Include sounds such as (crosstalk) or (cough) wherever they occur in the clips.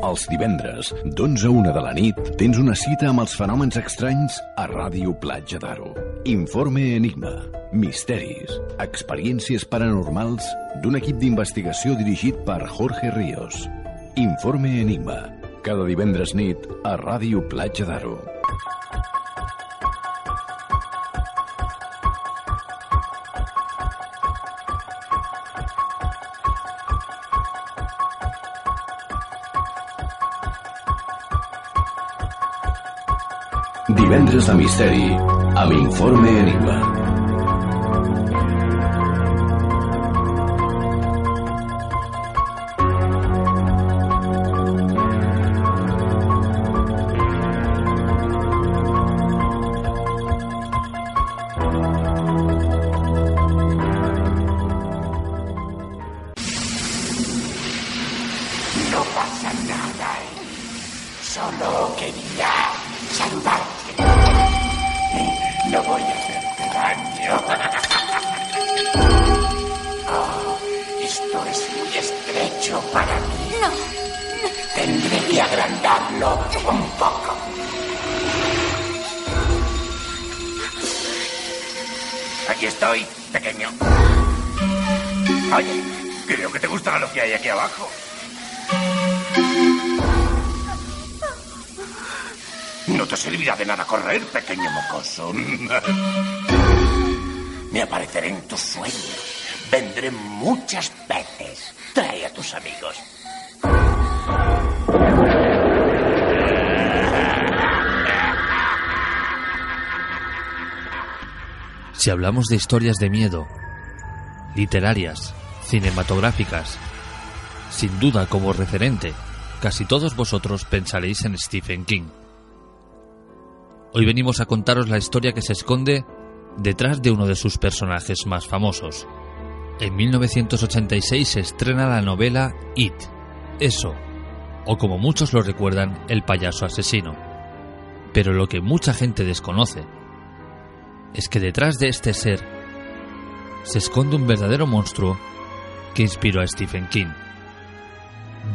Els divendres, d'11 a 1 de la nit, tens una cita amb els fenòmens estranys a Ràdio Platja d'Aro. Informe Enigma. Misteris. Experiències paranormals d'un equip d'investigació dirigit per Jorge Ríos. Informe Enigma. Cada divendres nit a Ràdio Platja d'Aro. Divendres de misteri amb Informe Enigma. No pasa nada. Solo quería salvarte. No voy a hacerte daño. (laughs) Oh, esto es muy estrecho para mí. No. Tendré que agrandarlo un poco. Aquí estoy, pequeño. Oye, creo que te gustará lo que hay aquí abajo. No te servirá de nada correr, pequeño mocoso. Me apareceré en tus sueños. Vendré muchas veces. Trae a tus amigos. Si hablamos de historias de miedo, literarias, cinematográficas, sin duda como referente, casi todos vosotros pensaréis en Stephen King. Hoy venimos a contaros la historia que se esconde detrás de uno de sus personajes más famosos. En 1986 se estrena la novela It, Eso, o como muchos lo recuerdan, El payaso asesino. Pero lo que mucha gente desconoce es que detrás de este ser se esconde un verdadero monstruo que inspiró a Stephen King.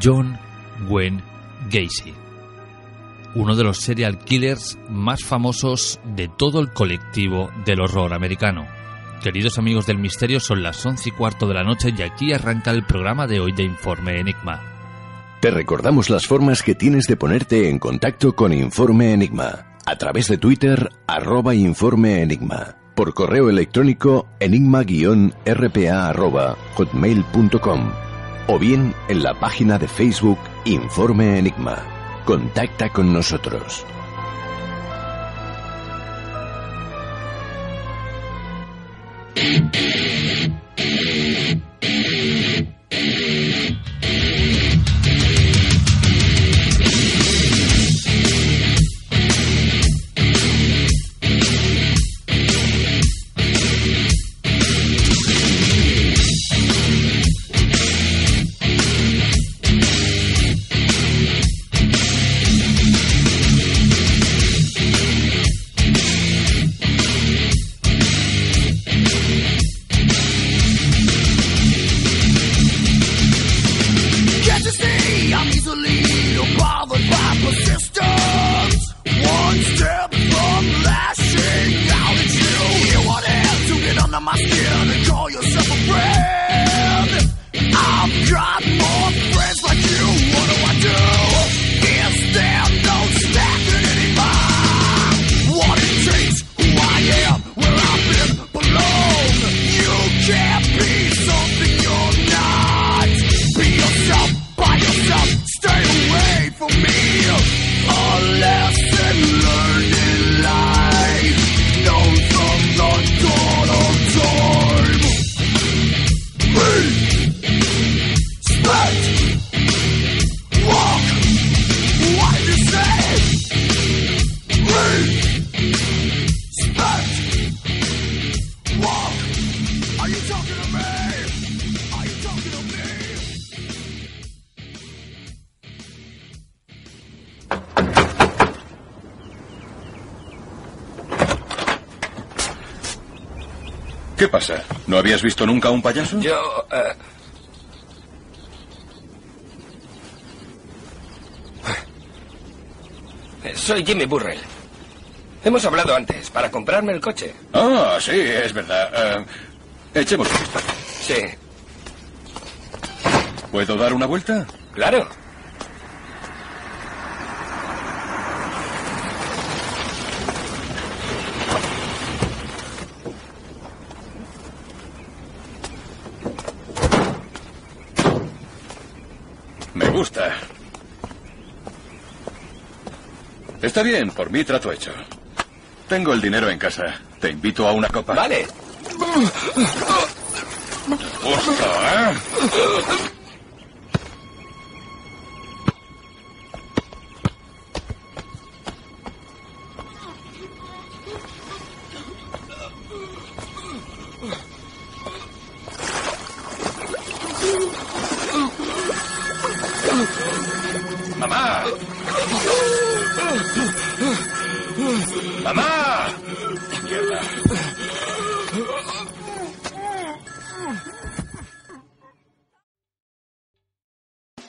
John Wayne Gacy, uno de los serial killers más famosos de todo el colectivo del horror americano. Queridos amigos del misterio, son las once y cuarto de la noche y aquí arranca el programa de hoy de Informe Enigma. Te recordamos las formas que tienes de ponerte en contacto con Informe Enigma. A través de Twitter, arroba Informe Enigma. Por correo electrónico, enigma-rpa arroba hotmail.com. O bien en la página de Facebook Informe Enigma. Contacta con nosotros. From me. A lesson learned in life, known from the dawn of time. Spit, walk. What you say? Spit, walk. Are you talking to me? ¿Qué pasa? ¿No habías visto nunca un payaso? Yo... eh, Soy Jimmy Burrell. Hemos hablado antes para comprarme el coche. Ah, sí, es verdad. Eh, echemos un vistazo. Sí, ¿Puedo dar una vuelta? claro. Me gusta. Está bien, por mí trato hecho. Tengo el dinero en casa. Te invito a una copa. Vale. Justo, ¿eh?